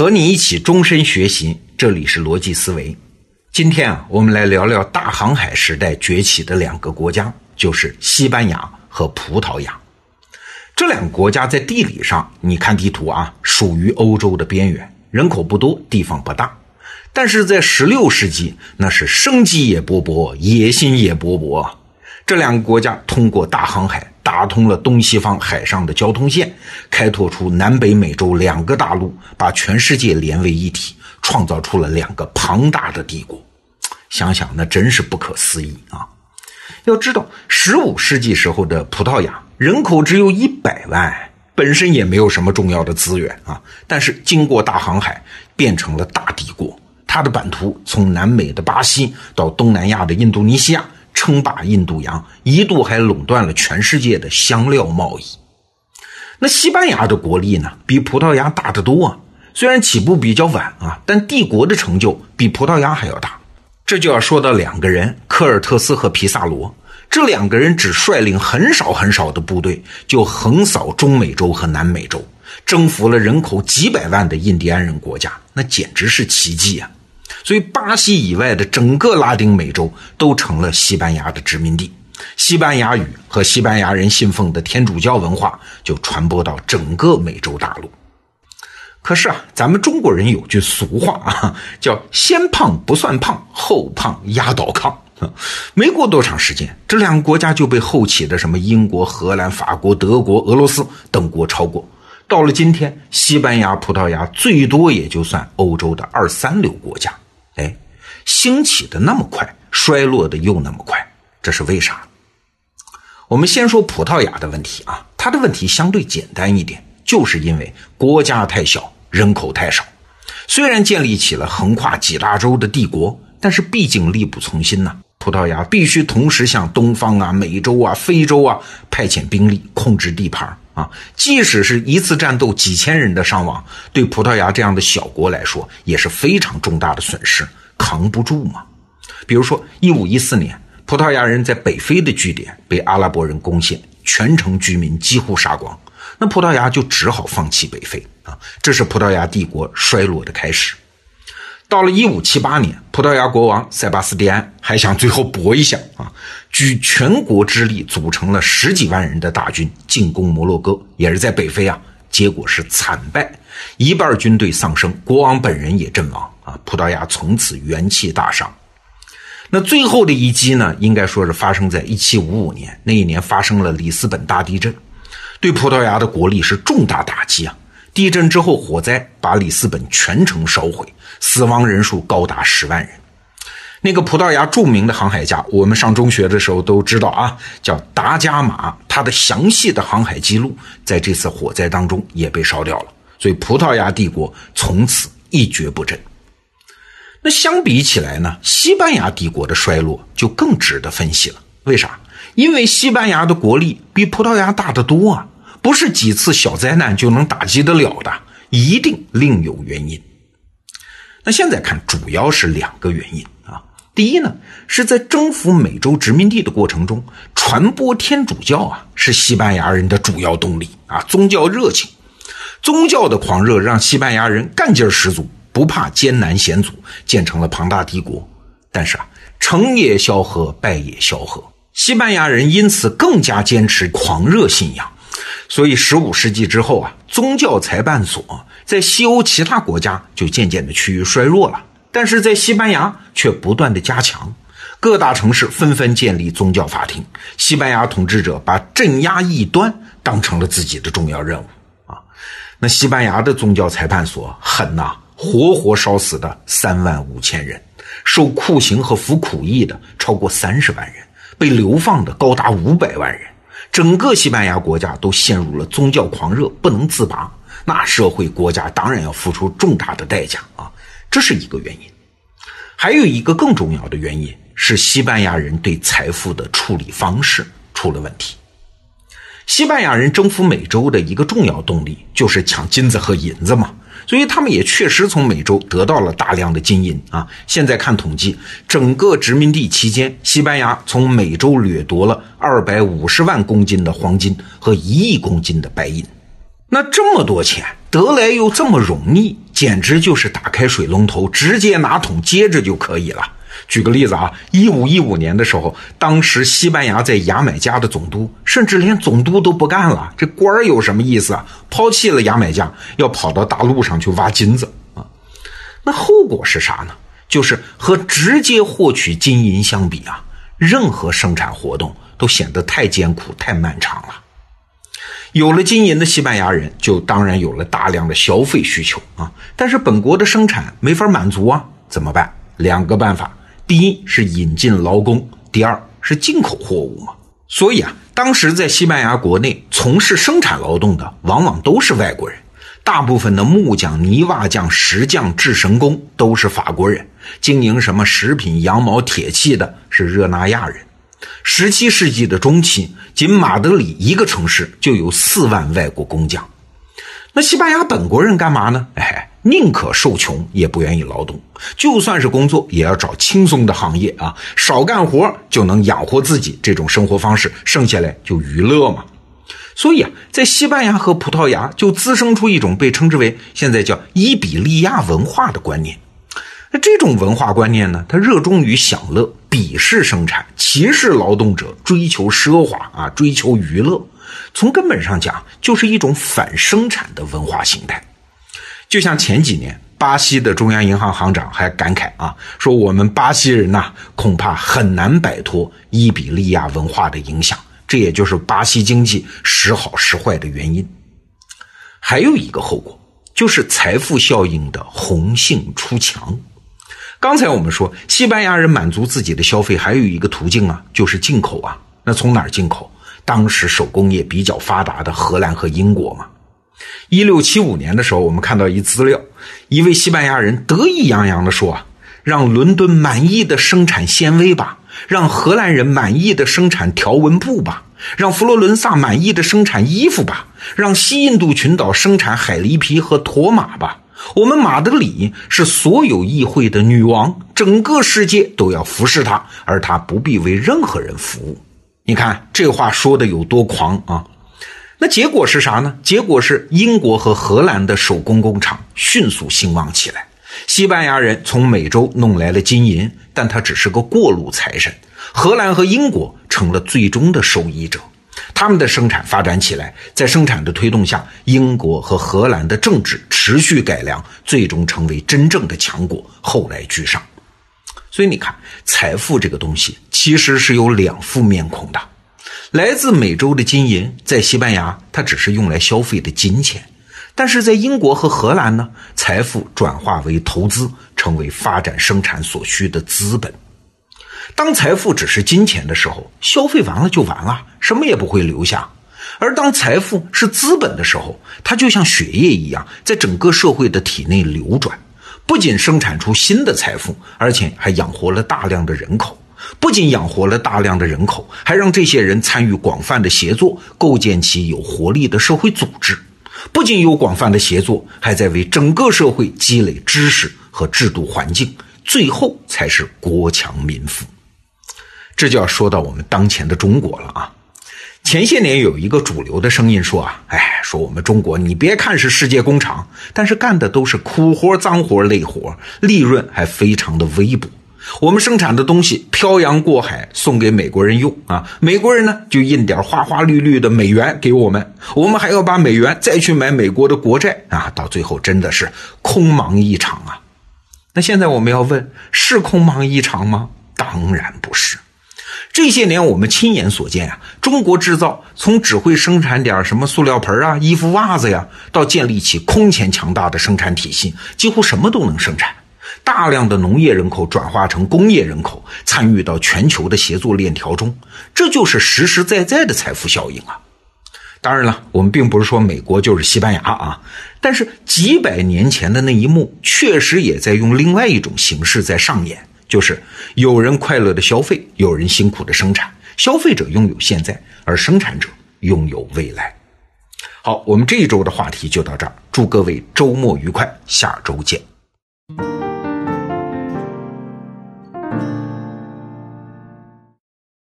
和你一起终身学习，这里是逻辑思维。今天啊，我们来聊聊大航海时代崛起的两个国家，就是西班牙和葡萄牙。这两个国家在地理上，你看地图啊，属于欧洲的边缘，人口不多，地方不大。但是在十六世纪，那是生机也勃勃，野心也勃勃。这两个国家通过大航海打通了东西方海上的交通线，开拓出南北美洲两个大陆，把全世界连为一体，创造出了两个庞大的帝国。想想那真是不可思议啊！要知道，十五世纪时候的葡萄牙人口只有一百万，本身也没有什么重要的资源啊，但是经过大航海，变成了大帝国。它的版图从南美的巴西到东南亚的印度尼西亚，称霸印度洋，一度还垄断了全世界的香料贸易。那西班牙的国力呢，比葡萄牙大得多啊。虽然起步比较晚啊，但帝国的成就比葡萄牙还要大。这就要说到两个人，科尔特斯和皮萨罗。这两个人只率领很少很少的部队，就横扫中美洲和南美洲，征服了人口几百万的印第安人国家，那简直是奇迹啊！所以，巴西以外的整个拉丁美洲都成了西班牙的殖民地，西班牙语和西班牙人信奉的天主教文化就传播到整个美洲大陆。可是啊，咱们中国人有句俗话啊，叫“先胖不算胖，后胖压倒炕”。没过多长时间，这两个国家就被后起的什么英国、荷兰、法国、德国、俄罗斯等国超过。到了今天，西班牙、葡萄牙最多也就算欧洲的二三流国家。哎，兴起的那么快，衰落的又那么快，这是为啥？我们先说葡萄牙的问题啊，它的问题相对简单一点，就是因为国家太小，人口太少。虽然建立起了横跨几大洲的帝国，但是毕竟力不从心呐。葡萄牙必须同时向东方啊、美洲啊、非洲啊派遣兵力，控制地盘啊。即使是一次战斗几千人的伤亡，对葡萄牙这样的小国来说也是非常重大的损失，扛不住嘛。比如说，一五一四年，葡萄牙人在北非的据点被阿拉伯人攻陷，全城居民几乎杀光，那葡萄牙就只好放弃北非啊。这是葡萄牙帝国衰落的开始。到了一五七八年，葡萄牙国王塞巴斯蒂安还想最后搏一下啊，举全国之力组成了十几万人的大军进攻摩洛哥，也是在北非啊，结果是惨败，一半军队丧生，国王本人也阵亡啊，葡萄牙从此元气大伤。那最后的一击呢，应该说是发生在一七五五年，那一年发生了里斯本大地震，对葡萄牙的国力是重大打击啊。地震之后，火灾把里斯本全城烧毁，死亡人数高达十万人。那个葡萄牙著名的航海家，我们上中学的时候都知道啊，叫达伽马。他的详细的航海记录在这次火灾当中也被烧掉了，所以葡萄牙帝国从此一蹶不振。那相比起来呢，西班牙帝国的衰落就更值得分析了。为啥？因为西班牙的国力比葡萄牙大得多啊。不是几次小灾难就能打击得了的，一定另有原因。那现在看，主要是两个原因啊。第一呢，是在征服美洲殖民地的过程中，传播天主教啊，是西班牙人的主要动力啊。宗教热情，宗教的狂热让西班牙人干劲十足，不怕艰难险阻，建成了庞大帝国。但是啊，成也萧何，败也萧何，西班牙人因此更加坚持狂热信仰。所以，十五世纪之后啊，宗教裁判所在西欧其他国家就渐渐的趋于衰弱了，但是在西班牙却不断的加强，各大城市纷纷建立宗教法庭，西班牙统治者把镇压异端当成了自己的重要任务啊。那西班牙的宗教裁判所狠呐，活活烧死的三万五千人，受酷刑和服苦役的超过三十万人，被流放的高达五百万人。整个西班牙国家都陷入了宗教狂热，不能自拔。那社会国家当然要付出重大的代价啊，这是一个原因。还有一个更重要的原因是西班牙人对财富的处理方式出了问题。西班牙人征服美洲的一个重要动力就是抢金子和银子嘛。所以他们也确实从美洲得到了大量的金银啊！现在看统计，整个殖民地期间，西班牙从美洲掠夺了二百五十万公斤的黄金和一亿公斤的白银。那这么多钱得来又这么容易，简直就是打开水龙头，直接拿桶接着就可以了。举个例子啊，一五一五年的时候，当时西班牙在牙买加的总督，甚至连总督都不干了，这官儿有什么意思啊？抛弃了牙买加，要跑到大陆上去挖金子啊。那后果是啥呢？就是和直接获取金银相比啊，任何生产活动都显得太艰苦、太漫长了。有了金银的西班牙人，就当然有了大量的消费需求啊。但是本国的生产没法满足啊，怎么办？两个办法：第一是引进劳工，第二是进口货物嘛。所以啊，当时在西班牙国内从事生产劳动的，往往都是外国人。大部分的木匠、泥瓦匠、石匠、制神工都是法国人，经营什么食品、羊毛、铁器的是热那亚人。十七世纪的中期，仅马德里一个城市就有四万外国工匠。那西班牙本国人干嘛呢？哎，宁可受穷，也不愿意劳动。就算是工作，也要找轻松的行业啊，少干活就能养活自己。这种生活方式，剩下来就娱乐嘛。所以啊，在西班牙和葡萄牙就滋生出一种被称之为现在叫伊比利亚文化的观念。那这种文化观念呢，它热衷于享乐，鄙视生产，歧视劳动者，追求奢华啊，追求娱乐。从根本上讲，就是一种反生产的文化形态。就像前几年，巴西的中央银行行长还感慨啊，说我们巴西人呐，恐怕很难摆脱伊比利亚文化的影响。这也就是巴西经济时好时坏的原因。还有一个后果，就是财富效应的红杏出墙。刚才我们说，西班牙人满足自己的消费还有一个途径啊，就是进口啊。那从哪儿进口？当时手工业比较发达的荷兰和英国嘛。一六七五年的时候，我们看到一资料，一位西班牙人得意洋洋地说啊：“让伦敦满意的生产纤维吧。”让荷兰人满意的生产条纹布吧，让佛罗伦萨满意的生产衣服吧，让西印度群岛生产海狸皮和驼马吧。我们马德里是所有议会的女王，整个世界都要服侍她，而她不必为任何人服务。你看这话说的有多狂啊！那结果是啥呢？结果是英国和荷兰的手工工厂迅速兴旺起来。西班牙人从美洲弄来了金银，但他只是个过路财神。荷兰和英国成了最终的受益者，他们的生产发展起来，在生产的推动下，英国和荷兰的政治持续改良，最终成为真正的强国，后来居上。所以你看，财富这个东西其实是有两副面孔的。来自美洲的金银，在西班牙，它只是用来消费的金钱。但是在英国和荷兰呢，财富转化为投资，成为发展生产所需的资本。当财富只是金钱的时候，消费完了就完了，什么也不会留下；而当财富是资本的时候，它就像血液一样，在整个社会的体内流转，不仅生产出新的财富，而且还养活了大量的人口。不仅养活了大量的人口，还让这些人参与广泛的协作，构建起有活力的社会组织。不仅有广泛的协作，还在为整个社会积累知识和制度环境，最后才是国强民富。这就要说到我们当前的中国了啊！前些年有一个主流的声音说啊，哎，说我们中国，你别看是世界工厂，但是干的都是苦活、脏活、累活，利润还非常的微薄。我们生产的东西漂洋过海送给美国人用啊，美国人呢就印点花花绿绿的美元给我们，我们还要把美元再去买美国的国债啊，到最后真的是空忙一场啊。那现在我们要问，是空忙一场吗？当然不是。这些年我们亲眼所见啊，中国制造从只会生产点什么塑料盆啊、衣服袜子呀，到建立起空前强大的生产体系，几乎什么都能生产。大量的农业人口转化成工业人口，参与到全球的协作链条中，这就是实实在在的财富效应啊！当然了，我们并不是说美国就是西班牙啊，但是几百年前的那一幕，确实也在用另外一种形式在上演，就是有人快乐的消费，有人辛苦的生产，消费者拥有现在，而生产者拥有未来。好，我们这一周的话题就到这儿，祝各位周末愉快，下周见。